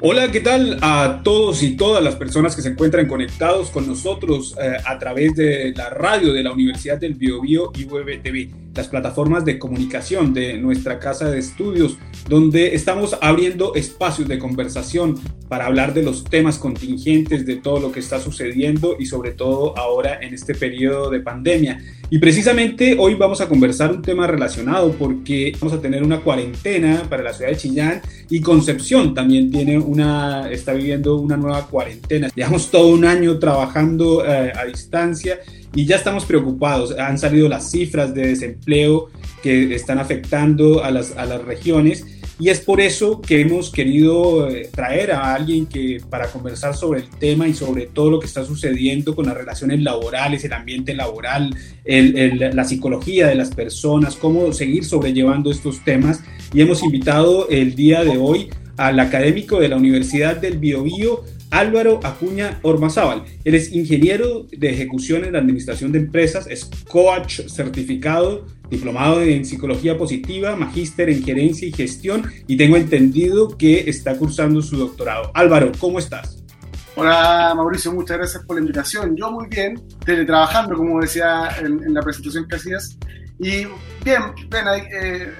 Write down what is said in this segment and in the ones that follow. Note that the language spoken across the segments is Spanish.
Hola, ¿qué tal a todos y todas las personas que se encuentran conectados con nosotros eh, a través de la radio de la Universidad del Biobío y TV, las plataformas de comunicación de nuestra casa de estudios, donde estamos abriendo espacios de conversación para hablar de los temas contingentes, de todo lo que está sucediendo y sobre todo ahora en este periodo de pandemia. Y precisamente hoy vamos a conversar un tema relacionado porque vamos a tener una cuarentena para la ciudad de Chillán y Concepción también tiene una, está viviendo una nueva cuarentena. Llevamos todo un año trabajando eh, a distancia y ya estamos preocupados. Han salido las cifras de desempleo que están afectando a las, a las regiones y es por eso que hemos querido eh, traer a alguien que para conversar sobre el tema y sobre todo lo que está sucediendo con las relaciones laborales, el ambiente laboral, la psicología de las personas, cómo seguir sobrellevando estos temas. Y hemos invitado el día de hoy al académico de la Universidad del Biobío, Álvaro Acuña Ormazábal. Él es ingeniero de ejecución en la administración de empresas, es coach certificado, diplomado en psicología positiva, magíster en gerencia y gestión y tengo entendido que está cursando su doctorado. Álvaro, ¿cómo estás? Hola Mauricio, muchas gracias por la invitación. Yo muy bien, teletrabajando, como decía en, la presentación que hacías. Y bien, bien eh,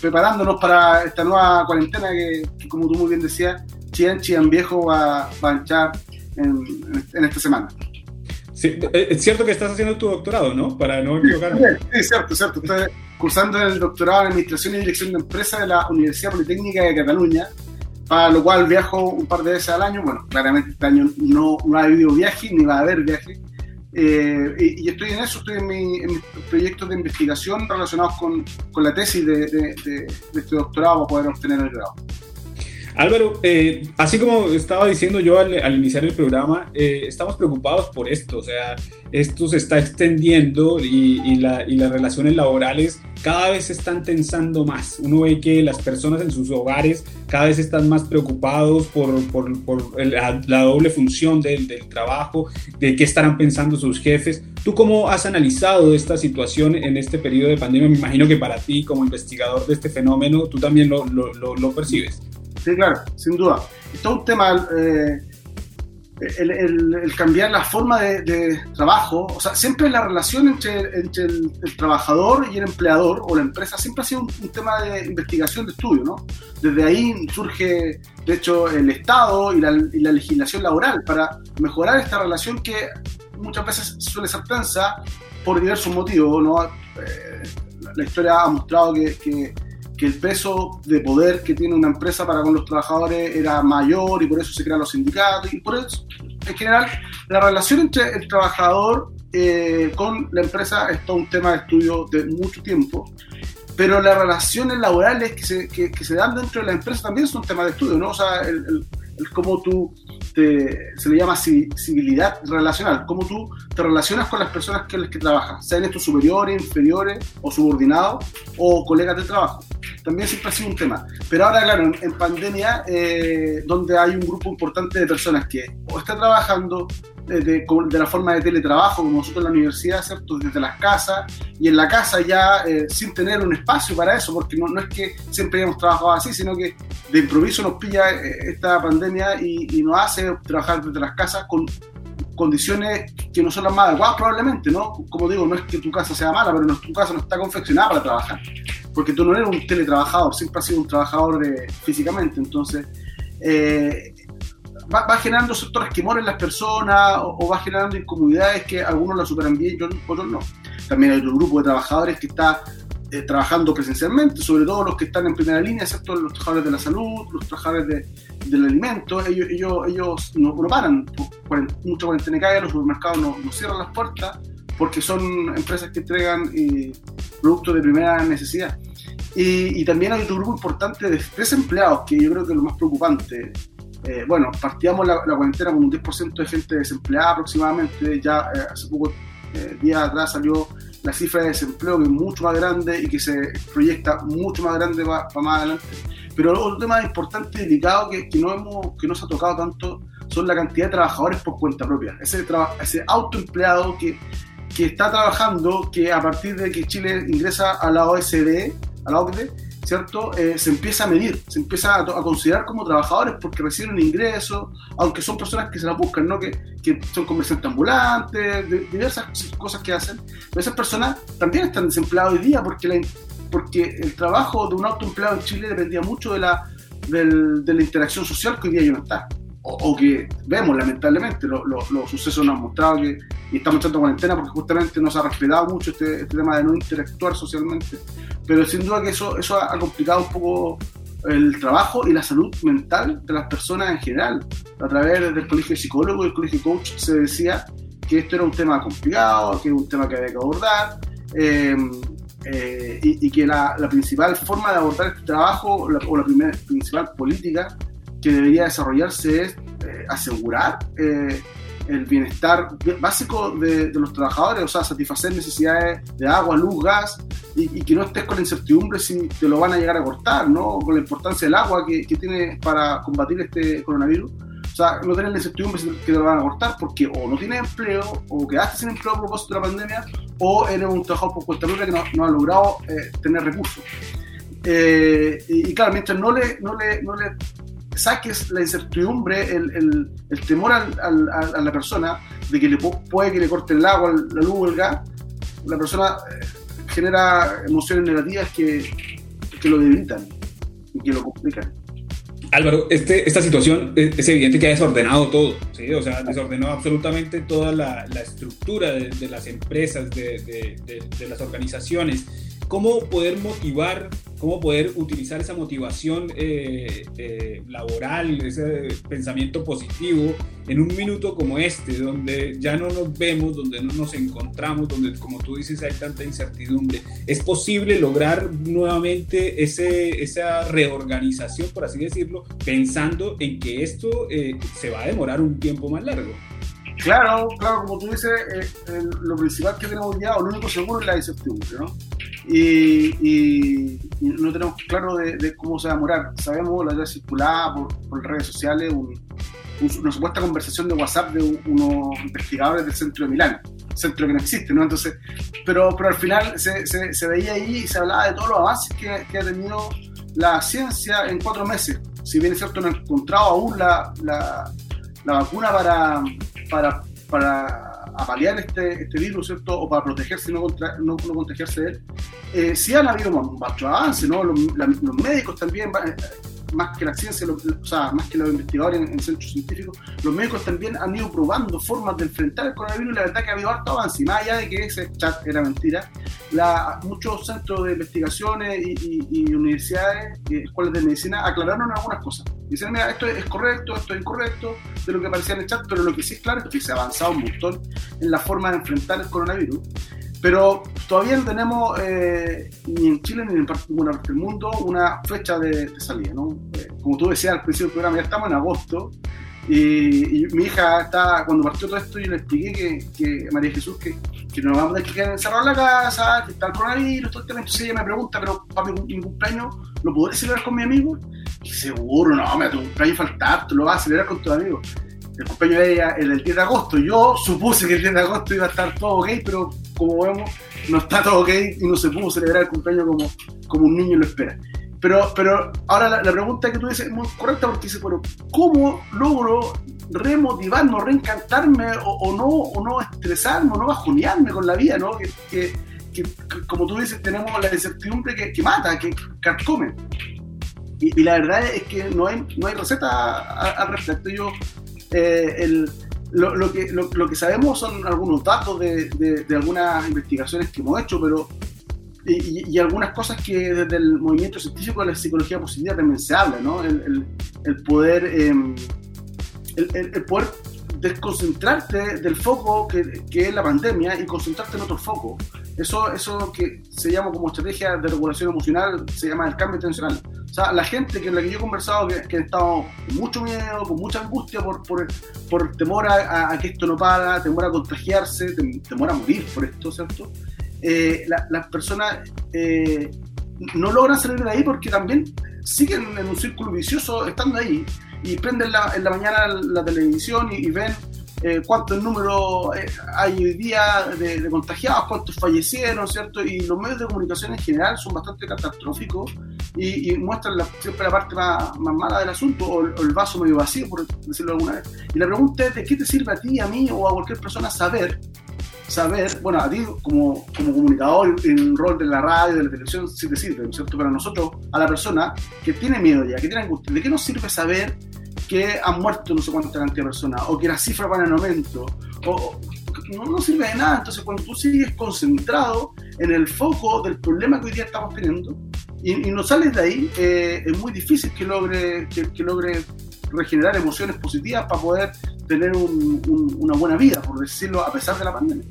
preparándonos para esta nueva cuarentena que, como tú muy bien decías, Chillán, Chillán Viejo va, va a echar en, esta semana. Sí, eh, es cierto que estás haciendo tu doctorado, ¿no? Para no equivocarme. Sí, cierto, cierto. Estoy cursando el doctorado en Administración y Dirección de Empresas de la Universidad Politécnica de Cataluña, para lo cual viajo un par de veces al año. Bueno, claramente este año no, no ha habido viaje, ni va a haber viaje. Eh, y, estoy en eso, estoy en, mi, mis proyectos de investigación relacionados con, con la tesis de, de, de, este doctorado para poder obtener el grado. Álvaro, eh, así como estaba diciendo yo al, iniciar el programa, eh, estamos preocupados por esto, o sea, esto se está extendiendo y, las relaciones laborales cada vez se están tensando más. Uno ve que las personas en sus hogares cada vez están más preocupados por, la, doble función del, del, trabajo, de qué estarán pensando sus jefes. ¿Tú cómo has analizado esta situación en este periodo de pandemia? Me imagino que para ti, como investigador de este fenómeno, tú también lo, lo percibes. Sí, claro, sin duda. Es un tema, eh, el, cambiar la forma de, trabajo, o sea, siempre la relación entre, entre el, trabajador y el empleador o la empresa siempre ha sido un, tema de investigación, de estudio, ¿no? Desde ahí surge, de hecho, el Estado y la, legislación laboral para mejorar esta relación que muchas veces suele ser tensa por diversos motivos, ¿no? Eh, la historia ha mostrado que el peso de poder que tiene una empresa para con los trabajadores era mayor y por eso se crean los sindicatos y por eso, en general, la relación entre el trabajador eh, con la empresa es todo un tema de estudio de mucho tiempo, pero las relaciones laborales que se, que, se dan dentro de la empresa también son temas de estudio, ¿no? O sea, el, el cómo tú se le llama civilidad relacional, cómo tú te relacionas con las personas con las que trabajas, sean estos superiores, inferiores o subordinados o colegas de trabajo. También siempre ha sido un tema. Pero ahora, claro, en, pandemia, eh, donde hay un grupo importante de personas que o está trabajando de, la forma de teletrabajo, como nosotros en la universidad, ¿cierto? Desde las casas, y en la casa ya eh, sin tener un espacio para eso, porque no, es que siempre hayamos trabajado así, sino que de improviso nos pilla eh, esta pandemia y, nos hace trabajar desde las casas con condiciones que no son las más adecuadas probablemente, ¿no? Como digo, no es que tu casa sea mala, pero tu casa no está confeccionada para trabajar, porque tú no eres un teletrabajador, siempre has sido un trabajador eh, físicamente, entonces va, generando sectores que en las personas o, va generando incomodidades que algunos la superan bien y otros no. También hay otro grupo de trabajadores que está eh, trabajando presencialmente, sobre todo los que están en primera línea, excepto los trabajadores de la salud, los trabajadores del alimento, ellos, ellos, ellos no, paran, mucha cuarentena cae, los supermercados no, no, cierran las puertas porque son empresas que entregan eh, productos de primera necesidad. Y, también hay otro grupo importante de desempleados, que yo creo que es lo más preocupante. Eh, bueno, partíamos la, cuarentena con un 10% de gente desempleada aproximadamente, ya eh, hace poco días atrás salió la cifra de desempleo que es mucho más grande y que se proyecta mucho más grande para más adelante. Pero otro tema importante y delicado que, que, no hemos, que no se ha tocado tanto son la cantidad de trabajadores por cuenta propia. Ese, ese autoempleado que, que está trabajando, que a partir de que Chile ingresa a la OSD, a la OCDE, ¿cierto? Eh, se empieza a medir, se empieza a, considerar como trabajadores porque reciben un ingreso, aunque son personas que se la buscan, ¿no? Que, que son comerciantes ambulantes, diversas cosas que hacen. Esas personas también están desempleadas hoy día porque, porque el trabajo de un autoempleado en Chile dependía mucho de la, de la interacción social que hoy día ya no está o, que vemos lamentablemente, los sucesos nos han mostrado que y estamos echando cuarentena porque justamente nos ha respetado mucho este, este, tema de no interactuar socialmente, pero sin duda que eso, eso ha complicado un poco el trabajo y la salud mental de las personas en general. A través del colegio de psicólogo y el colegio de coach se decía que esto era un tema complicado, que era un tema que había que abordar. Eh, eh, y, que la, principal forma de abordar este trabajo o la primera, principal política que debería desarrollarse es eh, asegurar eh, el bienestar básico de, los trabajadores, o sea, satisfacer necesidades de agua, luz, gas, y, que no estés con la incertidumbre si te lo van a llegar a cortar, ¿no? Con la importancia del agua que, que tiene para combatir este coronavirus. O sea, no tener la incertidumbre si te lo van a cortar porque o no tienes empleo, o quedaste sin empleo a propósito de la pandemia, o eres un trabajador por cuenta que no, no ha logrado eh, tener recursos. y, claro, mientras no le, no le, no le saques la incertidumbre, el, el, temor al, a la persona de que le puede que le corte el agua, la luz el gas, la persona eh, genera emociones negativas que, que lo debilitan y que lo complican. Álvaro, este, esta situación es, evidente que ha desordenado todo, ¿sí? o sea, desordenó absolutamente toda la, la estructura de, de, las empresas, de, de, de las organizaciones cómo poder motivar, cómo poder utilizar esa motivación eh, eh, laboral, ese pensamiento positivo en un minuto como este, donde ya no nos vemos, donde no nos encontramos, donde, como tú dices, hay tanta incertidumbre. ¿Es posible lograr nuevamente ese, esa reorganización, por así decirlo, pensando en que esto eh, se va a demorar un tiempo más largo? Claro, claro, como tú dices, lo principal que tenemos ya, o lo único seguro es la incertidumbre, ¿no? Y, no tenemos claro de, cómo se va a demorar. Sabemos, la idea circulada por, por redes sociales, una supuesta conversación de WhatsApp de unos investigadores del centro de Milán, centro que no existe, ¿no? Entonces, pero, pero al final se, se, veía ahí y se hablaba de todos los avances que, que, ha tenido la ciencia en cuatro meses. Si bien es cierto, no ha encontrado aún la, la, la vacuna para, para, para a paliar este, este virus, ¿cierto? O para protegerse y no, no, contagiarse de él, eh, sí han habido muchos avances, ¿no? Los, los médicos también, eh, más que la ciencia, o sea, más que los investigadores en, centros científicos, los médicos también han ido probando formas de enfrentar el coronavirus y la verdad que ha habido harto avance. Y más allá de que ese chat era mentira, la, muchos centros de investigaciones y, universidades y escuelas de medicina aclararon algunas cosas. Dicen, mira, esto es correcto, esto es incorrecto, de lo que aparecía en el chat, pero lo que sí es claro es que se ha avanzado un montón en la forma de enfrentar el coronavirus. Pero todavía no tenemos, eh, ni en Chile ni en ninguna parte del mundo, una fecha de, salida. ¿no? Eh, como tú decías al principio del programa, ya estamos en agosto y, mi hija está, cuando partió todo esto, yo le expliqué que, que María Jesús, que, que nos vamos a tener que quedar la casa, que está el coronavirus, todo el tema. Entonces ella me pregunta, pero para mi, cumpleaños, ¿lo podré celebrar con mi amigo? Y seguro, no, me tu cumpleaños faltar, tú lo vas a celebrar con tus amigos el cumpleaños de ella el 10 de agosto. Yo supuse que el 10 de agosto iba a estar todo ok, pero como vemos, no está todo ok y no se pudo celebrar el cumpleaños como, como un niño lo espera. Pero, pero ahora la, pregunta que tú dices es muy correcta porque dice, pero ¿cómo logro remotivarme, reencantarme o, no, o no estresarme o no bajonearme con la vida? ¿no? Que, que, como tú dices, tenemos la incertidumbre que, que mata, que carcome. Y, y, la verdad es que no hay, no hay receta al respecto. Yo eh, el, lo, lo, que, lo, que sabemos son algunos datos de, de, algunas investigaciones que hemos hecho, pero y, algunas cosas que desde el movimiento científico de la psicología positiva también se habla, ¿no? El, el, poder, eh, el, poder desconcentrarte del foco que, que, es la pandemia y concentrarte en otro foco. Eso, eso que se llama como estrategia de regulación emocional, se llama el cambio tensional. O sea, la gente con la que yo he conversado, que, que ha estado con mucho miedo, con mucha angustia por, por, por temor a, que esto no para, temor a contagiarse, temor a morir por esto, ¿cierto? Eh, las personas eh, no logran salir de ahí porque también siguen en un círculo vicioso estando ahí y prenden en la mañana la televisión y, ven eh, cuántos números eh, hay hoy día de, de, contagiados, cuántos fallecieron, ¿cierto? Y los medios de comunicación en general son bastante catastróficos y, muestran siempre la parte más, mala del asunto o el, vaso medio vacío, por decirlo alguna vez. Y la pregunta es, ¿de qué te sirve a ti, a mí o a cualquier persona saber saber, bueno, a ti como, como comunicador en rol de la radio, de la televisión, sí te sirve, ¿no es cierto? Pero a nosotros, a la persona que tiene miedo ya, que tiene angustia, ¿de qué nos sirve saber que han muerto no sé cuánta cantidad de personas, o que las cifras van en aumento, o, no, no, sirve de nada. Entonces, cuando tú sigues concentrado en el foco del problema que hoy día estamos teniendo y, no sales de ahí, eh, es muy difícil que logre, que, que logre regenerar emociones positivas para poder tener una buena vida, por decirlo, a pesar de la pandemia.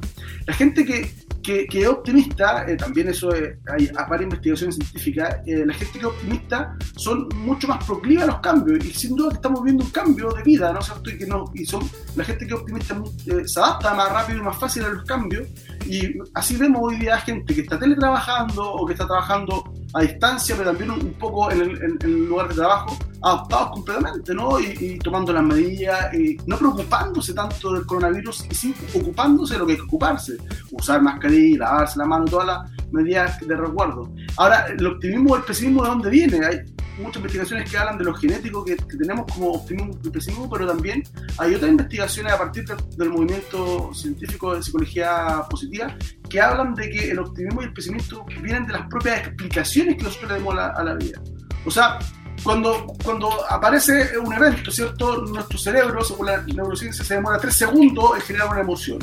La gente que, que, es optimista, eh, también eso hay varias investigaciones científicas, eh, la gente que es optimista son mucho más proclive a los cambios y sin duda que estamos viendo un cambio de vida, ¿no es cierto? Y, que no, y son, la gente que es optimista eh, se adapta más rápido y más fácil a los cambios y así vemos hoy día gente que está teletrabajando o que está trabajando a distancia, pero también un, poco en el, lugar de trabajo, adaptados completamente, ¿no? Y, tomando las medidas, y no preocupándose tanto del coronavirus, y sí ocupándose de lo que hay que ocuparse, usar mascarilla, lavarse la mano, todas las medidas de resguardo. Ahora, el optimismo o el pesimismo, ¿de dónde viene? Hay, muchas investigaciones que hablan de lo genético que, tenemos como optimismo y pesimismo, pero también hay otras investigaciones a partir del movimiento científico de psicología positiva que hablan de que el optimismo y el pesimismo vienen de las propias explicaciones que nosotros le damos a la, vida. O sea, cuando, cuando aparece un evento, ¿cierto? Nuestro cerebro, según la neurociencia, se demora tres segundos en generar una emoción.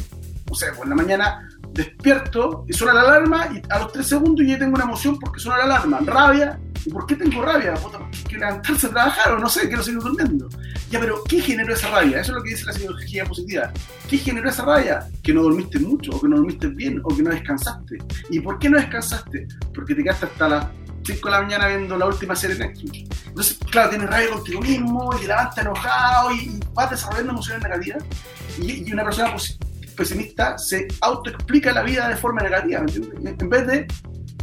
O sea, pues en la mañana despierto y suena la alarma y a los tres segundos ya tengo una emoción porque suena la alarma, rabia, ¿Y por qué tengo rabia? Puta, que levantarse a trabajar o no sé, quiero seguir durmiendo. Ya, pero ¿qué generó esa rabia? Eso es lo que dice la psicología positiva. ¿Qué generó esa rabia? Que no dormiste mucho, o que no dormiste bien, o que no descansaste. ¿Y por qué no descansaste? Porque te quedaste hasta las 5 de la mañana viendo la última serie de Netflix. Entonces, claro, tienes rabia contigo mismo, y te levantas enojado, y, vas desarrollando emociones negativas. Y, y una persona pesimista se autoexplica la vida de forma negativa, En vez de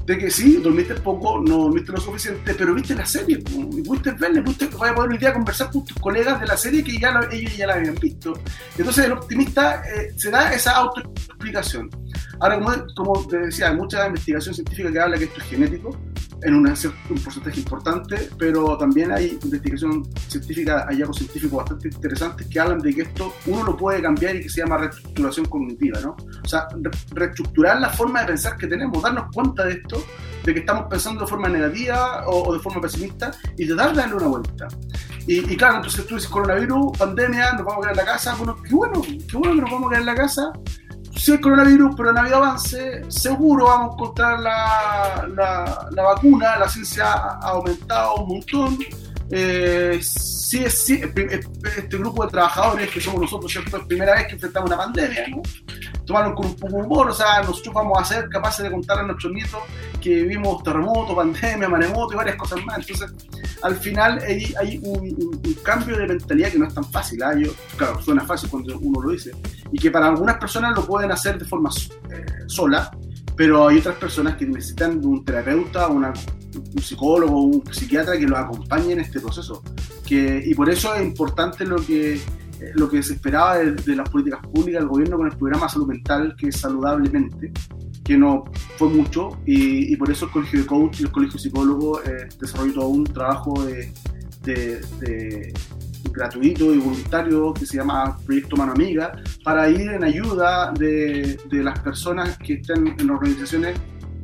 de que sí, dormiste poco, no dormiste lo suficiente, pero viste la serie, y pudiste verla, pudiste, vas a poder hoy día conversar con tus colegas de la serie que ya ellos ya la habían visto. Entonces el optimista eh, se da esa autoexplicación. Ahora, como, como te decía, hay mucha investigación científica que habla que esto es genético, en un porcentaje importante, pero también hay investigación científica, hay algo científico bastante interesante que hablan de que esto uno lo puede cambiar y que se llama reestructuración cognitiva, ¿no? O sea, reestructurar la forma de pensar que tenemos, darnos cuenta de esto, de que estamos pensando de forma negativa o, de forma pesimista y de darle una vuelta. Y, claro, entonces tú dices coronavirus, pandemia, nos vamos a quedar en la casa, bueno, qué bueno, qué bueno que nos vamos a quedar en la casa, si el coronavirus, pero en habido avance, seguro vamos a encontrar la, la, vacuna, la ciencia ha aumentado un montón. Eh, sí, este grupo de trabajadores que somos nosotros, ¿cierto? Es primera vez que enfrentamos una pandemia, ¿no? Tomaron con un poco de humor, o sea, nosotros vamos a ser capaces de contar a nuestros nietos que vivimos terremoto, pandemia, maremoto y varias cosas más. Entonces, al final hay, hay un, cambio de mentalidad que no es tan fácil. ¿eh? claro, suena fácil cuando uno lo dice. Y que para algunas personas lo pueden hacer de forma eh, sola, pero hay otras personas que necesitan de un terapeuta, un psicólogo, un psiquiatra que los acompañe en este proceso. Que, y por eso es importante lo que, lo que se esperaba de, las políticas públicas del gobierno con el programa Salud Mental, que es saludablemente, que no fue mucho, y, por eso el Colegio de Coach y el Colegio de Psicólogos eh, desarrolló todo un trabajo de, gratuito y voluntario que se llama Proyecto Mano Amiga, para ir en ayuda de, las personas que estén en organizaciones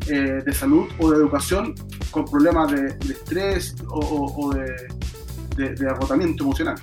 eh, de salud o de educación con problemas de, estrés o, de, agotamiento emocional.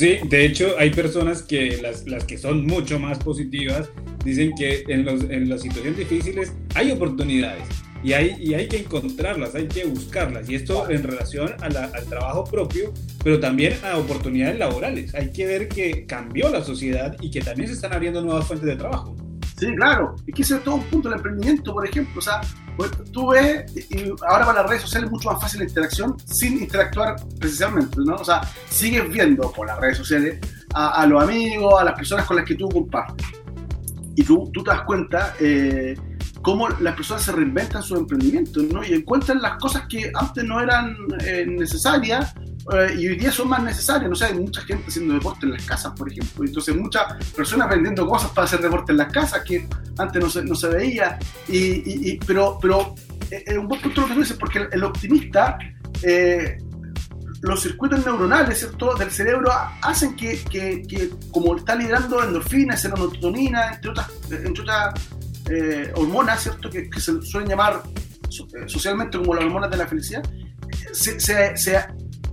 Sí, de hecho hay personas que las, las que son mucho más positivas dicen que en, los, en las situaciones difíciles hay oportunidades y hay, y hay que encontrarlas, hay que buscarlas. Y esto en relación al trabajo propio, pero también a oportunidades laborales. Hay que ver que cambió la sociedad y que también se están abriendo nuevas fuentes de trabajo. Sí, claro. Es que ese es todo un punto del emprendimiento, por ejemplo. O sea, pues, tú ves, y ahora para las redes sociales es mucho más fácil la interacción sin interactuar precisamente, ¿no? O sea, sigues viendo por las redes sociales a, los amigos, a las personas con las que tú compartes. Y tú, tú te das cuenta eh, cómo las personas se reinventan su emprendimiento, ¿no? Y encuentran las cosas que antes no eran eh, necesarias eh, y hoy día son más necesarias. No sé, hay mucha gente haciendo deporte en las casas, por ejemplo. Entonces, muchas personas vendiendo cosas para hacer deporte en las casas que antes no se, no se veía. Y, pero, pero es un buen punto lo que tú dices, porque el, optimista, eh, los circuitos neuronales ¿cierto? del cerebro hacen que, que, que como está liderando endorfinas, serotonina, entre otras, entre otras eh, hormonas, ¿cierto? Que, se suelen llamar socialmente como las hormonas de la felicidad, se, se,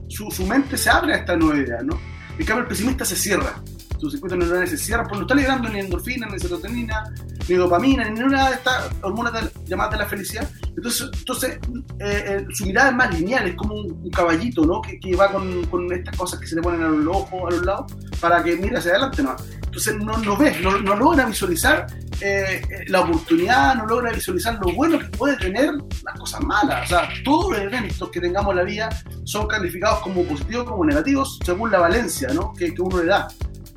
su, su, mente se abre a esta nueva idea, ¿no? En cambio, el pesimista se cierra sus circuitos neuronales se cierran, porque no está liberando ni endorfina, ni serotonina, ni dopamina, ni ninguna de estas hormonas llamadas de la felicidad. Entonces, entonces eh, eh, su mirada es más lineal, es como un, caballito, ¿no? Que, que va con, con, estas cosas que se le ponen a los ojos, a los lados, para que mire hacia adelante, ¿no? Entonces no, no ves, no, no logra visualizar eh, la oportunidad, no logra visualizar lo bueno que puede tener las cosas malas. O sea, todos los eventos que tengamos en la vida son calificados como positivos como negativos según la valencia ¿no? que, que uno le da.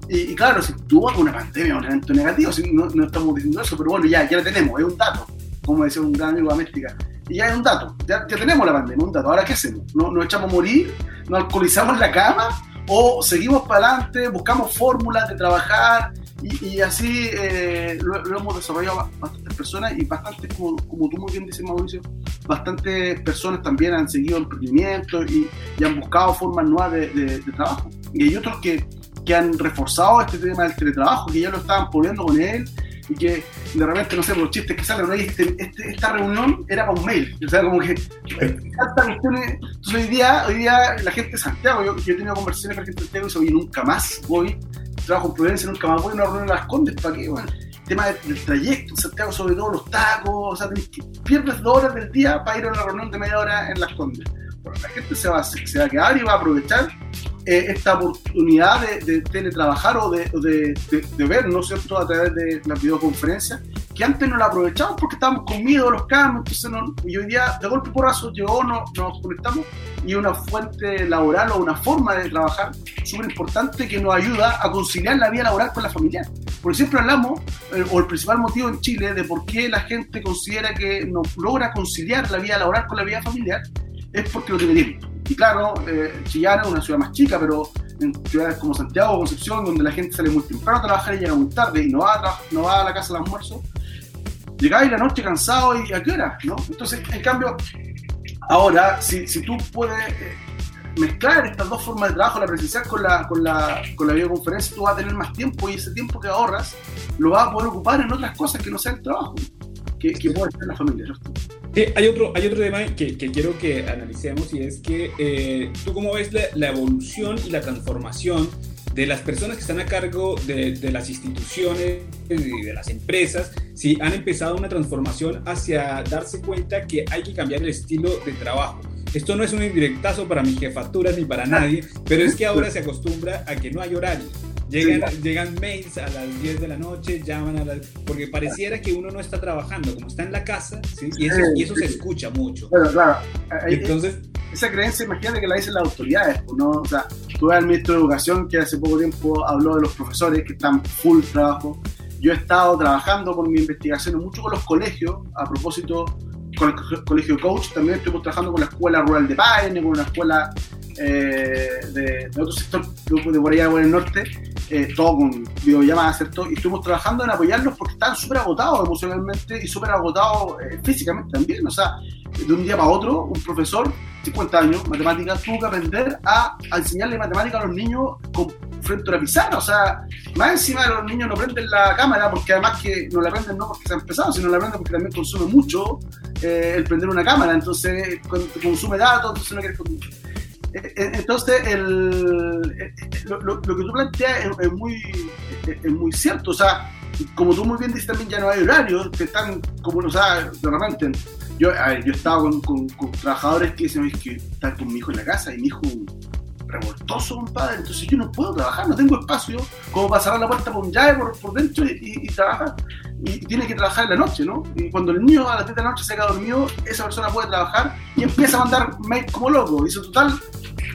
Y, claro, si tuvo una pandemia, un evento negativo, no, no, estamos diciendo eso, pero bueno, ya, ya lo tenemos, es un dato, como decía un gran amigo de América. Y ya es un dato, ya, ya tenemos la pandemia, un dato. Ahora, ¿qué hacemos? ¿Nos, ¿Nos echamos a morir? ¿Nos alcoholizamos en la cama? ¿O seguimos para adelante, buscamos fórmulas de trabajar? Y, así eh, lo, hemos desarrollado bastantes personas y bastantes, como, como, tú muy bien dices, Mauricio, bastantes personas también han seguido emprendimientos y, y han buscado formas nuevas de, de, de trabajo. Y hay otros que que han reforzado este tema del teletrabajo, que ya lo estaban poniendo con él y que de repente, no sé, por los chistes que salen, este, este, esta reunión era para un mail, o sea, como que Entonces hoy día, hoy día la gente de Santiago, yo, yo he tenido conversaciones con la gente de Santiago y dice, oye, nunca más voy, trabajo en Providencia, nunca más voy a una reunión en las Condes, ¿para qué? Bueno, tema del trayecto en Santiago, sobre todo los tacos, o sea, que, pierdes dos horas del día para ir a una reunión de media hora en las Condes. Bueno, la gente se va, se va a quedar y va a aprovechar eh, esta oportunidad de, teletrabajar o de, de, ver, ¿no es cierto?, a través de las videoconferencias, que antes no la aprovechamos porque estábamos con miedo a los cambios, entonces no, y hoy día de golpe porrazo llegó, no, nos conectamos y una fuente laboral o una forma de trabajar súper importante que nos ayuda a conciliar la vida laboral con la familia. Porque siempre hablamos, eh, o el principal motivo en Chile de por qué la gente considera que no logra conciliar la vida laboral con la vida familiar, es porque no tiene tiempo y claro, eh, es una ciudad más chica, pero en ciudades como Santiago o Concepción, donde la gente sale muy temprano a trabajar y llega muy tarde y no va a, no va a la casa al almuerzo, llegáis la noche cansado y a qué hora, ¿no? Entonces, en cambio, ahora, si, si tú puedes eh, mezclar estas dos formas de trabajo, la presencial con la, con, la, con la videoconferencia, tú vas a tener más tiempo y ese tiempo que ahorras lo vas a poder ocupar en otras cosas que no sea el trabajo, que, que puede ser la familia, ¿cierto? hay otro, hay otro tema que, que quiero que analicemos y es que eh, tú cómo ves la, la, evolución y la transformación de las personas que están a cargo de, de, las instituciones y de las empresas, si han empezado una transformación hacia darse cuenta que hay que cambiar el estilo de trabajo. Esto no es un indirectazo para mis jefaturas ni para nadie, pero es que ahora se acostumbra a que no hay horario. Llegan, llegan mails a las 10 de la noche, llaman a las... Porque pareciera que uno no está trabajando, como está en la casa, ¿sí? y, eso, y eso se escucha mucho. Bueno, claro. Entonces... Esa creencia, imagínate que la dicen las autoridades, pues, ¿no? O sea, tú ves al ministro de Educación que hace poco tiempo habló de los profesores que están full trabajo. Yo he estado trabajando con mi investigación mucho con los colegios, a propósito, con el colegio coach, también estuvimos trabajando con la escuela rural de Paine, con una escuela eh, de, de, otro sector de por allá por el norte, eh, todo con videollamadas, ¿cierto? Y estuvimos trabajando en apoyarlos porque estaban súper agotados emocionalmente y súper agotados eh, físicamente también. O sea, de un día para otro, un profesor, 50 años, matemáticas, tuvo que aprender a, enseñarle matemáticas a los niños con, frente a la pizarra. O sea, más encima de los niños no prenden la cámara porque además que no la prenden no porque se han empezado, sino la prenden porque también consume mucho eh, el prender una cámara. Entonces, consume datos, entonces no quieres eh, entonces, el, eh, lo, que tú planteas es, muy, es, muy cierto. O sea, como tú muy bien dices también, ya no hay horarios, que están, como, o sea, de repente, yo, yo he estado con, con, trabajadores que dicen, que están con mi hijo en la casa y mi hijo revoltoso, compadre, entonces yo no puedo trabajar, no tengo espacio como para cerrar la puerta un llave por, por dentro y, y, trabajar. Y, tiene que trabajar en la noche, ¿no? Y cuando el niño a las 3 de la noche se queda dormido, esa persona puede trabajar y empieza a mandar mail como loco. Dice, total,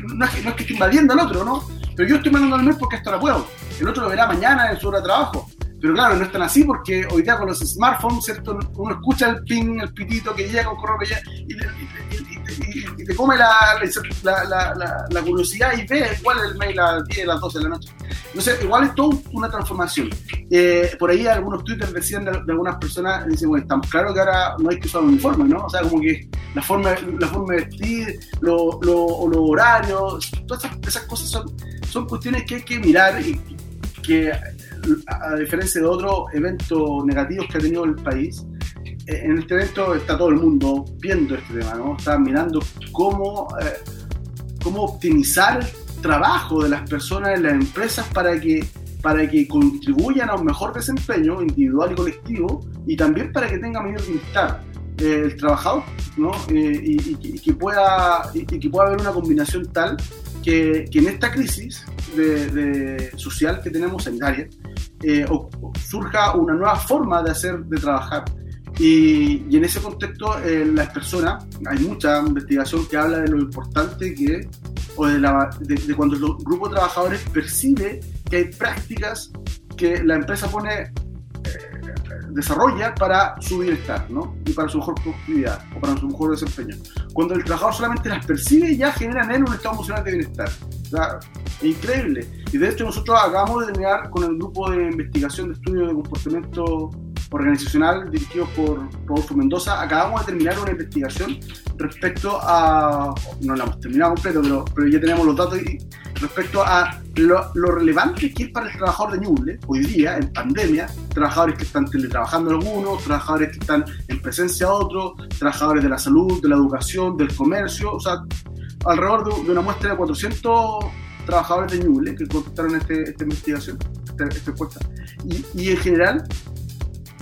no es, que, no invadiendo al otro, ¿no? Pero yo estoy mandando el mail porque esto lo puedo. El otro lo verá mañana en su hora de trabajo. Pero claro, no es tan así porque hoy día con los smartphones, ¿cierto? Uno escucha el ping, el pitito que llega, con correo que llega, y, y, y, te come la, la, la, la, curiosidad y ve igual el mail a las 10, a las 12 de la noche. Entonces, igual es toda una transformación. Eh, por ahí algunos twitters decían de, algunas personas, dicen, bueno, estamos claros que ahora no hay que usar un uniforme, ¿no? O sea, como que la forma, la forma de vestir, los lo, lo horarios, todas esas, cosas son, son cuestiones que hay que mirar y que, a, diferencia de otros eventos negativos que ha tenido el país, eh, en este evento está todo el mundo viendo este tema, ¿no? Está mirando cómo, eh, cómo optimizar el trabajo de las personas en las empresas para que para que contribuyan a un mejor desempeño individual y colectivo y también para que tenga mayor bienestar eh, el trabajador ¿no? Eh, y, que pueda, y, que pueda haber una combinación tal que, que en esta crisis de, social que tenemos sanitaria eh, surja una nueva forma de hacer, de trabajar. Y, y en ese contexto, las personas, hay mucha investigación que habla de lo importante que, o de, la, de, cuando el grupo de trabajadores percibe que hay prácticas que la empresa pone, eh, desarrolla para su bienestar, ¿no? Y para su mejor productividad o para su mejor desempeño. Cuando el trabajador solamente las percibe, ya genera en él un estado emocional de bienestar. Sea, increíble. Y de hecho nosotros acabamos de terminar con el grupo de investigación de estudio de comportamiento organizacional dirigido por Rodolfo Mendoza, acabamos de terminar una investigación respecto a, no la hemos terminado completo, pero, pero ya tenemos los datos respecto a lo, relevante que es para el trabajador de Ñuble, hoy día, en pandemia, trabajadores que están teletrabajando algunos, trabajadores que están en presencia otros, trabajadores de la salud, de la educación, del comercio, o sea, alrededor de, una muestra de 400 trabajadores de Ñuble que contestaron este, esta investigación, esta, esta encuesta. Y, y en general,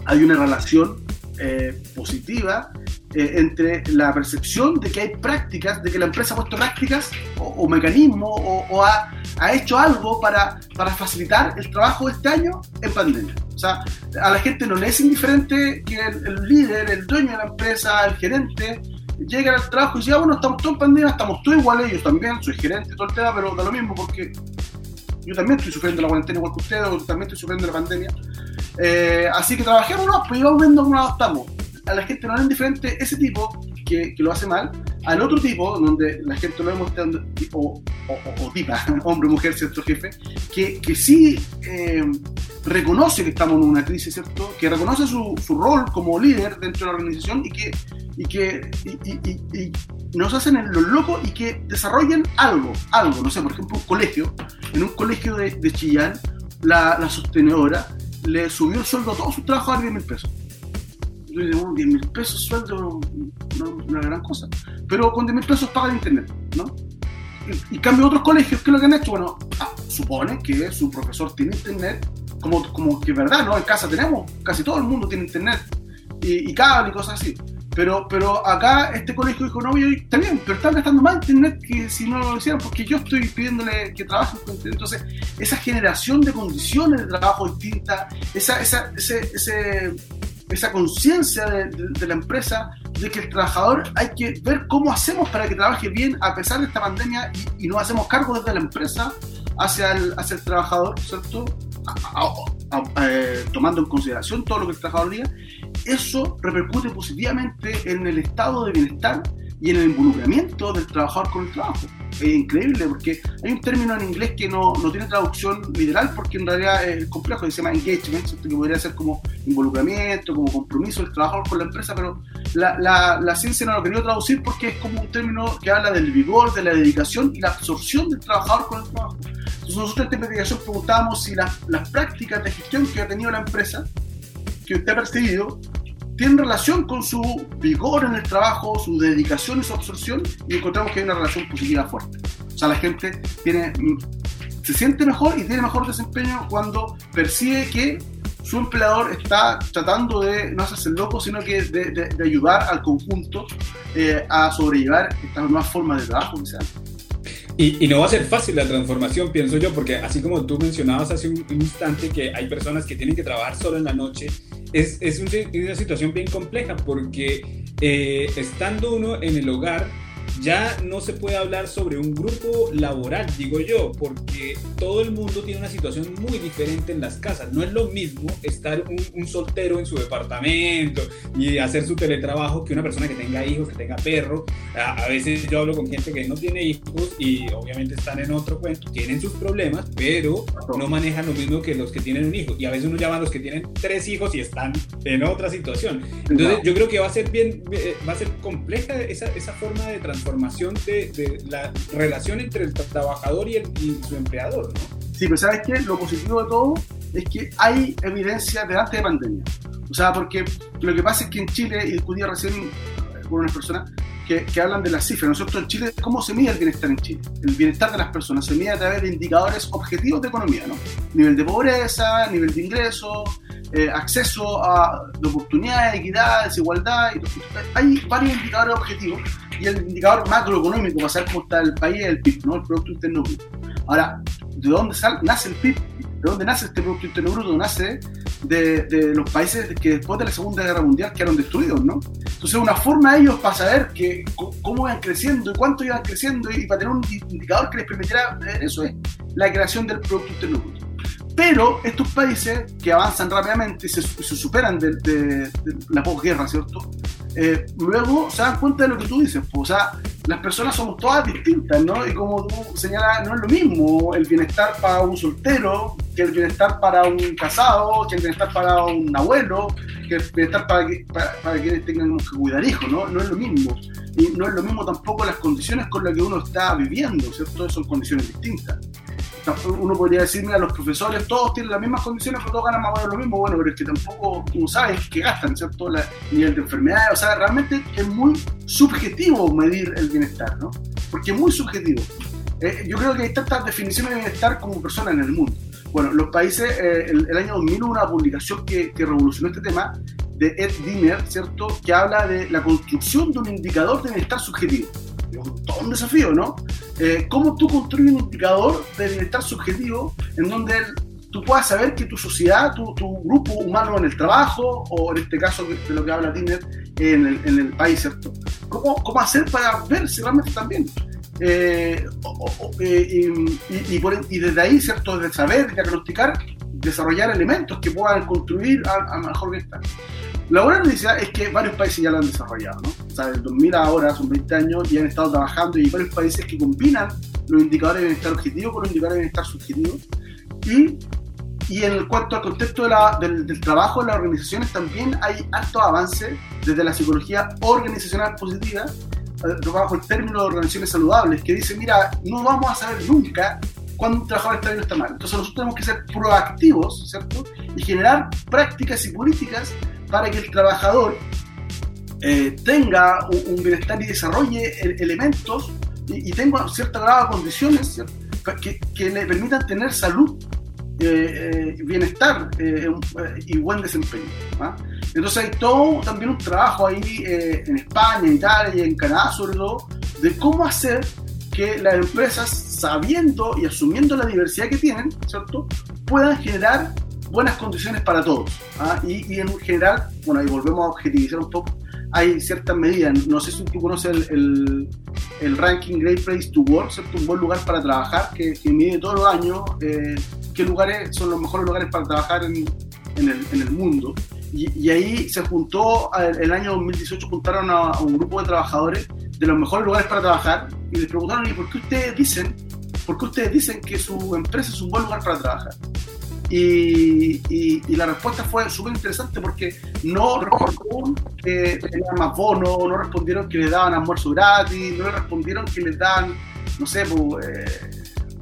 hay una relación eh, positiva eh, entre la percepción de que hay prácticas, de que la empresa ha puesto prácticas o, mecanismos o, ha, ha, hecho algo para, para facilitar el trabajo de este año en pandemia. O sea, a la gente no le es indiferente que el, líder, el dueño de la empresa, el gerente, llegue al trabajo y diga, ah, bueno, estamos todos en pandemia, estamos todos iguales, yo también, soy gerente, todo el tema, pero da lo mismo porque yo también estoy sufriendo la cuarentena igual que ustedes, yo también estoy sufriendo la pandemia. Eh, así que trabajemos, pues y vamos viendo cómo estamos. A la gente no es indiferente ese tipo que, que, lo hace mal, al otro tipo, donde la gente lo vemos o, o, o, tipa, hombre, mujer, cierto jefe, que, que sí eh, reconoce que estamos en una crisis, ¿cierto? Que reconoce su, su rol como líder dentro de la organización y que, y que y, y, nos hacen los locos y que desarrollen algo, algo, no sé, por ejemplo, un colegio, en un colegio de, de Chillán, la, la sostenedora le subió el sueldo a todos sus trabajadores 10 mil pesos. Yo digo, 10 mil pesos sueldo no es una gran cosa. Pero con 10 mil pesos paga el internet, ¿no? Y, cambio otros colegios, ¿qué es lo que han hecho? Bueno, ah, supone que su profesor tiene internet, como, como que es verdad, ¿no? En casa tenemos, casi todo el mundo tiene internet, y, y cable y cosas así. Pero, pero acá este colegio dijo, no, yo también, pero están gastando más internet que si no lo hicieran, porque yo estoy pidiéndole que trabajen con internet. Entonces, esa generación de condiciones de trabajo distintas, esa, esa, ese, esa conciencia de, la empresa de que el trabajador hay que ver cómo hacemos para que trabaje bien a pesar de esta pandemia y, y no hacemos cargo desde la empresa hacia el, hacia el trabajador, ¿cierto? Eh, tomando en consideración todo lo que el trabajador diga, eso repercute positivamente en el estado de bienestar y en el involucramiento del trabajador con el trabajo. Es increíble porque hay un término en inglés que no, no tiene traducción literal porque en realidad es complejo, se llama engagement, que podría ser como involucramiento, como compromiso del trabajador con la empresa, pero la, la, la ciencia no lo quería traducir porque es como un término que habla del vigor, de la dedicación y la absorción del trabajador con el trabajo. Entonces nosotros en esta investigación preguntábamos si las, las prácticas de gestión que ha tenido la empresa, que usted ha percibido, tienen relación con su vigor en el trabajo, su dedicación y su absorción, y encontramos que hay una relación positiva fuerte. O sea, la gente tiene, mm, se siente mejor y tiene mejor desempeño cuando percibe que su empleador está tratando de no hacerse loco, sino que de, de, ayudar al conjunto eh, a sobrellevar estas nuevas formas de trabajo que y, y, no va a ser fácil la transformación, pienso yo, porque así como tú mencionabas hace un, instante que hay personas que tienen que trabajar solo en la noche, es, es una situación bien compleja porque eh, estando uno en el hogar, ya no se puede hablar sobre un grupo laboral, digo yo, porque todo el mundo tiene una situación muy diferente en las casas. No es lo mismo estar un, soltero en su departamento y hacer su teletrabajo que una persona que tenga hijos, que tenga perro. A, veces yo hablo con gente que no tiene hijos y obviamente están en otro cuento, tienen sus problemas, pero no manejan lo mismo que los que tienen un hijo. Y a veces uno llama a los que tienen tres hijos y están en otra situación. Entonces yo creo que va a ser bien, eh, va a ser compleja esa, esa forma de transformación de, de, la relación entre el trabajador y, el, y su empleador, ¿no? Sí, pero ¿sabes qué? Lo positivo de todo es que hay evidencia de antes de pandemia. O sea, porque lo que pasa es que en Chile, y recién con unas personas que, que, hablan de las cifras, nosotros en Chile, ¿cómo se mide el bienestar en Chile? El bienestar de las personas se mide a través de indicadores objetivos de economía, ¿no? Nivel de pobreza, nivel de ingreso, eh, acceso a oportunidades, equidad, desigualdad. hay varios indicadores objetivos y el indicador macroeconómico para saber cómo está el país es el PIB, ¿no? el Producto Interno Bruto. Ahora, ¿de dónde sale, nace el PIB? ¿De dónde nace este Producto Interno Bruto? Nace de, de, los países que después de la Segunda Guerra Mundial quedaron destruidos, ¿no? Entonces, una forma de ellos para saber que, cómo iban creciendo y cuánto iban creciendo y, para tener un indicador que les permitiera eso es la creación del Producto Interno Bruto. Pero estos países que avanzan rápidamente y se, superan de, de, la posguerra, ¿cierto? Eh, luego se dan cuenta de lo que tú dices, pues, o sea, las personas somos todas distintas, ¿no? Y como tú señalas, no es lo mismo el bienestar para un soltero que el bienestar para un casado, que el bienestar para un abuelo, que el bienestar para, que, para, quienes tengan que cuidar hijos, ¿no? No es lo mismo. Y no es lo mismo tampoco las condiciones con las que uno está viviendo, ¿cierto? Son condiciones distintas uno podría decir, mira, los profesores todos tienen las mismas condiciones, pero todos ganan más o menos lo mismo. Bueno, pero es que tampoco tú sabes que gastan, ¿cierto? La nivel de enfermedad, o sea, realmente es muy subjetivo medir el bienestar, ¿no? Porque es muy subjetivo. Eh, yo creo que hay tantas definiciones de bienestar como personas en el mundo. Bueno, los países, eh, el, año 2000 hubo una publicación que, que revolucionó este tema de Ed Diner, ¿cierto? Que habla de la construcción de un indicador de bienestar subjetivo todo un desafío, ¿no? Eh, ¿Cómo tú construyes un indicador de bienestar subjetivo en donde tú puedas saber que tu sociedad, tu, grupo humano en el trabajo, o en este caso de lo que habla Tinder, en el, en el país, ¿cierto? ¿Cómo, ¿Cómo, hacer para ver si realmente están bien? Eh, eh, y, y, desde ahí, ¿cierto? De saber, diagnosticar, desarrollar elementos que puedan construir a, a mejor bienestar. La buena noticia es que varios países ya lo han desarrollado, ¿no? O sea, desde 2000 ahora, son 20 años, y han estado trabajando y hay varios países que combinan los indicadores de bienestar objetivo con los indicadores de bienestar subjetivo. Y, y en cuanto al contexto de la, del, del, trabajo en las organizaciones, también hay alto avance desde la psicología organizacional positiva, eh, bajo el término de organizaciones saludables, que dice, mira, no vamos a saber nunca cuando un trabajador está bien o está mal. Entonces nosotros tenemos que ser proactivos, ¿cierto? Y generar prácticas y políticas para que el trabajador eh, tenga un, bienestar y desarrolle elementos y, tenga cierta grado de condiciones que, que, le permitan tener salud, eh, eh, bienestar y buen desempeño. ¿ah? Entonces hay todo también un trabajo ahí en España, en Italia y en Canadá sobre todo, de cómo hacer que las empresas, sabiendo y asumiendo la diversidad que tienen, ¿cierto? puedan generar buenas condiciones para todos. ¿ah? Y, en general, bueno, ahí volvemos a objetivizar un poco, hay ciertas medidas, no sé si tú conoces el, el, ranking Great Place to Work, ¿cierto? un buen lugar para trabajar, que, mide todos los años eh, qué lugares son los mejores lugares para trabajar en, en, el, mundo. Y, ahí se juntó, el año 2018 juntaron a, un grupo de trabajadores de los mejores lugares para trabajar y les preguntaron, ¿y por qué ustedes dicen, por qué ustedes dicen que su empresa es un buen lugar para trabajar? Y, la respuesta fue súper interesante porque no respondieron que tenían más bonos, no respondieron que les daban almuerzo gratis, no respondieron que les dan, no sé, pues, eh,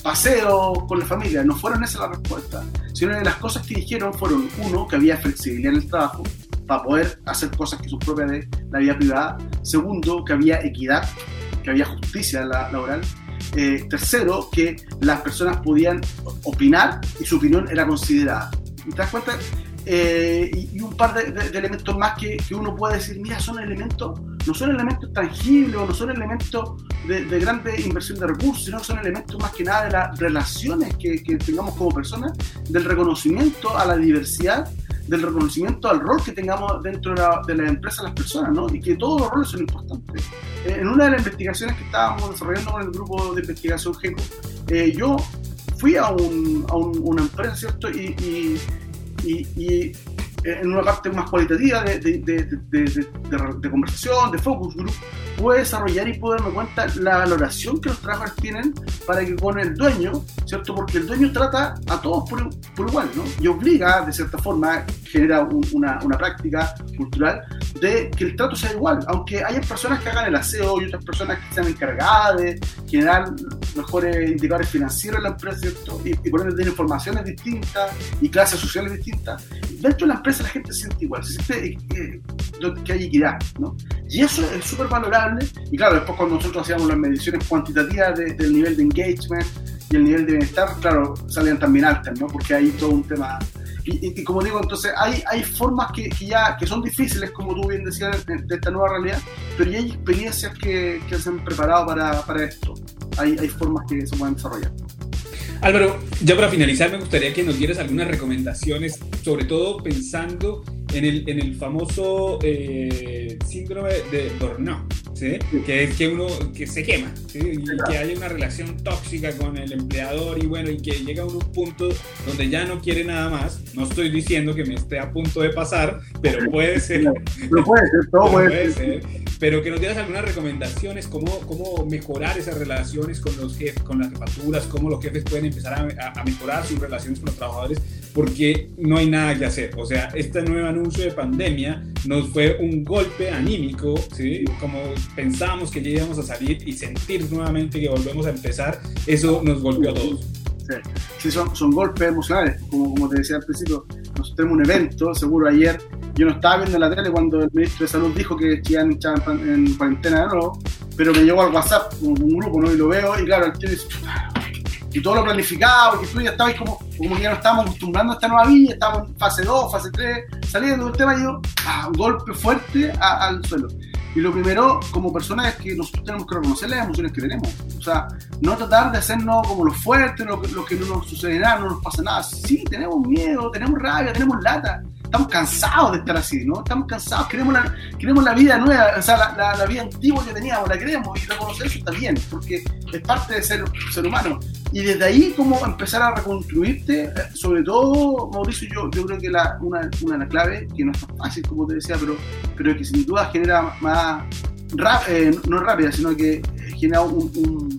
paseo con la familia. No fueron esas las respuestas, sino que las cosas que dijeron fueron, uno, que había flexibilidad en el trabajo para poder hacer cosas que son propias de la vida privada. Segundo, que había equidad, que había justicia laboral. Eh, tercero, que las personas podían opinar y su opinión era considerada. ¿Te das cuenta? Eh, y, un par de, elementos más que, que, uno puede decir, mira, son elementos, no son elementos tangibles o no son elementos de, de grande inversión de recursos, sino que son elementos más que nada de las relaciones que, que tengamos como personas, del reconocimiento a la diversidad del reconocimiento al rol que tengamos dentro de la, de la, empresa las personas, ¿no? Y que todos los roles son importantes. en una de las investigaciones que estábamos desarrollando con el grupo de investigación GECO, yo fui a, un, a una empresa, ¿cierto? y, y, y en una parte más cualitativa de, de, de, de, conversación, de focus group, puedo desarrollar y puedo darme cuenta la valoración que los trabajadores tienen para que con el dueño, ¿cierto? Porque el dueño trata a todos por, por igual, ¿no? Y obliga, de cierta forma, genera una, una, práctica cultural de que el trato sea igual, aunque haya personas que hagan el aseo y otras personas que sean encargadas de generar mejores indicadores financieros en la empresa, ¿cierto? Y, por ende tienen informaciones distintas y clases sociales distintas. Dentro de la empresa la gente se siente igual, se siente eh, que hay equidad, ¿no? Y eso es súper valorable. Y claro, después cuando nosotros hacíamos las mediciones cuantitativas del nivel de engagement y el nivel de bienestar, claro, salían también altas, ¿no? Porque hay todo un tema y, como digo, entonces hay, hay formas que, ya que son difíciles, como tú bien decías, de, esta nueva realidad, pero ya hay experiencias que, que se han preparado para, para esto. Hay, hay formas que se pueden desarrollar. Álvaro, ya para finalizar me gustaría que nos dieras algunas recomendaciones, sobre todo pensando en el, en el famoso eh, síndrome de burnout, ¿sí? que es que uno que se quema ¿sí? y que haya una relación tóxica con el empleador y bueno, y que llega a un punto donde ya no quiere nada más. No estoy diciendo que me esté a punto de pasar, pero puede ser. Pero puede ser, todo puede, ser. Pero que nos dieras algunas recomendaciones, cómo, cómo mejorar esas relaciones con los jefes, con las jefaturas, cómo los jefes pueden empezar a, a mejorar sus relaciones con los trabajadores, porque no hay nada que hacer. O sea, esta nueva anuncio de pandemia nos fue un golpe anímico, ¿sí? Como pensábamos que ya íbamos a salir y sentir nuevamente que volvemos a empezar, eso nos golpeó a todos. Sí, son, son golpes emocionales, como, como te decía al principio, nosotros tenemos un evento, seguro ayer, yo no estaba viendo la tele cuando el ministro de Salud dijo que Chillán estaba en, cuarentena de nuevo, pero me llegó al WhatsApp un, un grupo, ¿no? Y lo veo y claro, el tío dice, y todo lo planificado, que tú ya estabas como, como que ya no estábamos acostumbrando a esta nueva vida, estábamos en fase 2, fase 3, saliendo del tema y yo, ah, un golpe fuerte al suelo. Y lo primero, como personas, es que nosotros tenemos que reconocer las emociones que tenemos. O sea, no tratar de hacernos como los fuertes, lo, lo que no nos sucede nada, no nos pasa nada. Sí, tenemos miedo, tenemos rabia, tenemos lata, estamos cansados de estar así, ¿no? Estamos cansados, queremos la, queremos la vida nueva, o sea, la, la, vida antigua que teníamos, la queremos y reconocer eso bien, porque es parte de ser, ser humano. Y desde ahí, como empezar a reconstruirte, eh, sobre todo, Mauricio, yo, yo creo que la, una, una de las claves, que no es tan fácil, como te decía, pero, pero que sin duda genera más, eh, no rápida, sino que genera un,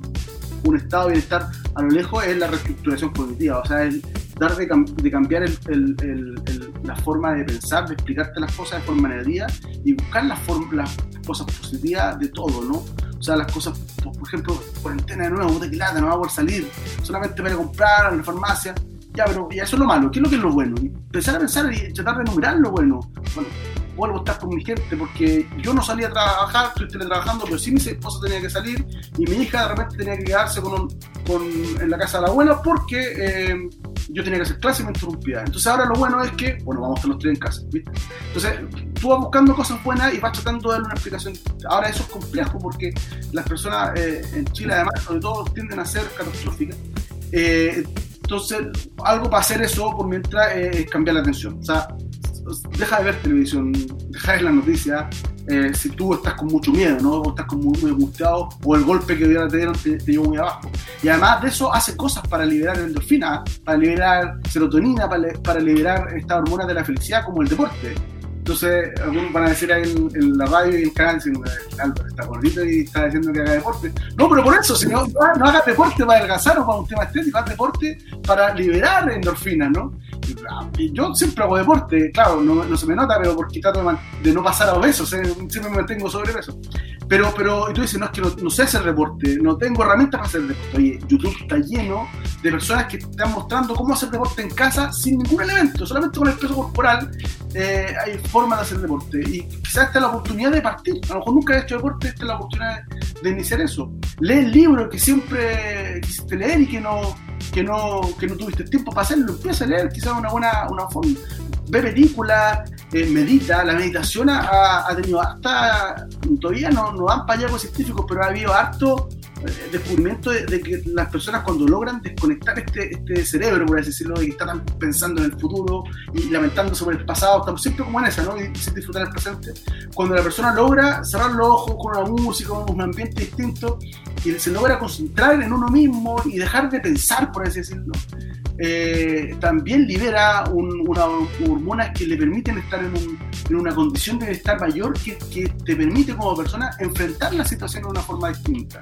un, estado de bienestar a lo lejos, es la reestructuración cognitiva, o sea, el dar de, de cambiar el, el, la forma de pensar, de explicarte las cosas de forma negativa y buscar las, las cosas positivas de todo, ¿no? O sea, las cosas, por ejemplo, cuarentena de nuevo, que lata, no va a poder salir, solamente para comprar en la farmacia. Ya, pero ya eso es lo malo, ¿qué es lo que es lo bueno? Empezar a pensar y tratar de enumerar lo bueno. Bueno, vuelvo a estar con mi gente porque yo no salía a trabajar, estoy teletrabajando, pero sí mi esposa tenía que salir y mi hija de repente tenía que quedarse con, con en la casa de la abuela porque eh, yo tenía que hacer clase y me interrumpía. Entonces ahora lo bueno es que, bueno, vamos a estar los tres en casa, ¿viste? Entonces tú vas buscando cosas buenas y vas tratando de darle una explicación. Ahora eso es complejo porque las personas eh, en Chile además, sobre todo, tienden a ser catastróficas. Eh, entonces, algo para hacer eso por mientras es cambiar la atención. O sea, deja de ver televisión, deja de ver la noticia, eh, si tú estás con mucho miedo, ¿no? O estás muy, muy angustiado, o el golpe que te dieron te, te, llevó muy abajo. Y además de eso, hace cosas para liberar endorfina, para liberar serotonina, para, para liberar esta hormona de la felicidad, como el deporte. Entonces, algunos van a decir ahí en, la radio y en canal, Álvaro está gordito y está diciendo que haga deporte. No, pero por eso, si no, no hagas deporte para adelgazar o para un tema estético, haz deporte para liberar endorfinas, ¿no? Yo siempre hago deporte, claro, no, no se me nota, pero porque trato de, de no pasar a obeso, siempre me mantengo sobrepeso. Pero, pero y tú dices, no, es que no, sé hacer deporte, no tengo herramientas para hacer deporte. Oye, YouTube está lleno de personas que están mostrando cómo hacer deporte en casa sin ningún elemento, solamente con el peso corporal eh, hay formas de hacer deporte. Y quizás esta es la oportunidad de partir. A lo mejor nunca has hecho deporte, esta es la oportunidad de, iniciar eso. Lee el libro que siempre quisiste leer y que no, que no, que no tuviste tiempo para hacerlo. Empieza a leer, quizás una buena una forma. Ve películas, eh, medita. La meditación ha, ha, tenido hasta, todavía no, no dan hallazgos científicos, pero ha habido harto descubrimiento de, que las personas cuando logran desconectar este, este cerebro, por así decirlo, de que están pensando en el futuro y lamentando sobre el pasado, estamos siempre como en esa, ¿no? Y sin disfrutar el presente. Cuando la persona logra cerrar los ojos con una música, con un ambiente distinto, y se logra concentrar en uno mismo y dejar de pensar, por así decirlo, eh, también libera unas hormonas que le permiten estar en, una condición de bienestar mayor que, te permite como persona enfrentar la situación de una forma distinta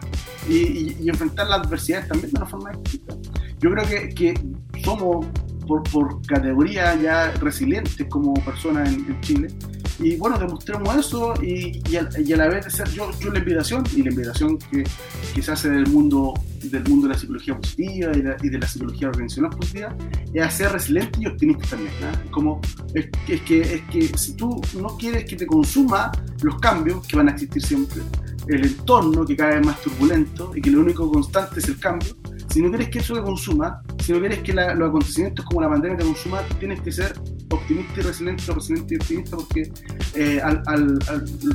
y, enfrentar las adversidades también de una forma distinta. Yo creo que, somos por, categoría ya resilientes como personas en Chile y bueno, demostremos eso y, y, a, la vez de ser yo, yo la invitación y la invitación que, que, se hace del mundo, del mundo de la psicología positiva y, de la psicología organizacional positiva es a ser resiliente y optimista también. Como es, es, que, es que si tú no quieres que te consuma los cambios que van a existir siempre, el entorno que cada vez más turbulento y que lo único constante es el cambio, si no quieres que eso te consuma, si no quieres que los acontecimientos como la pandemia te consuma, tienes que ser optimista y resiliente, resiliente y optimista, porque eh,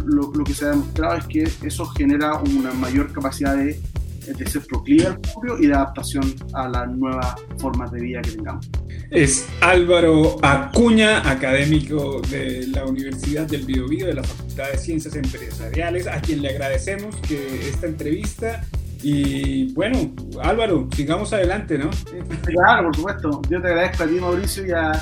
lo, que se ha demostrado es que eso genera una mayor capacidad de, de ser proclive al cambio y de adaptación a las nuevas formas de vida que tengamos. Es Álvaro Acuña, académico de la Universidad del Biobío, de la Facultad de Ciencias Empresariales, a quien le agradecemos que esta entrevista y bueno, Álvaro, sigamos adelante, ¿no? Claro, por supuesto. Yo te agradezco a ti, Mauricio, y a,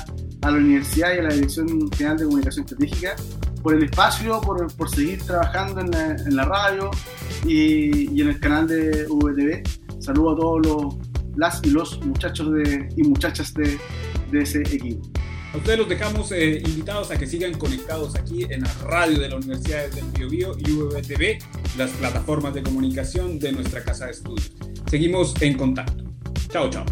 a la universidad y a la Dirección General de Comunicación Estratégica por el espacio, por, por seguir trabajando en la, en la radio y, y, en el canal de VTV. Saludo a todos los, las y los muchachos de, y muchachas de, de ese equipo. A ustedes los dejamos eh, invitados a que sigan conectados aquí en la radio de la Universidad del Biobío y VTV, las plataformas de comunicación de nuestra casa de estudios. Seguimos en contacto. Chao, chao.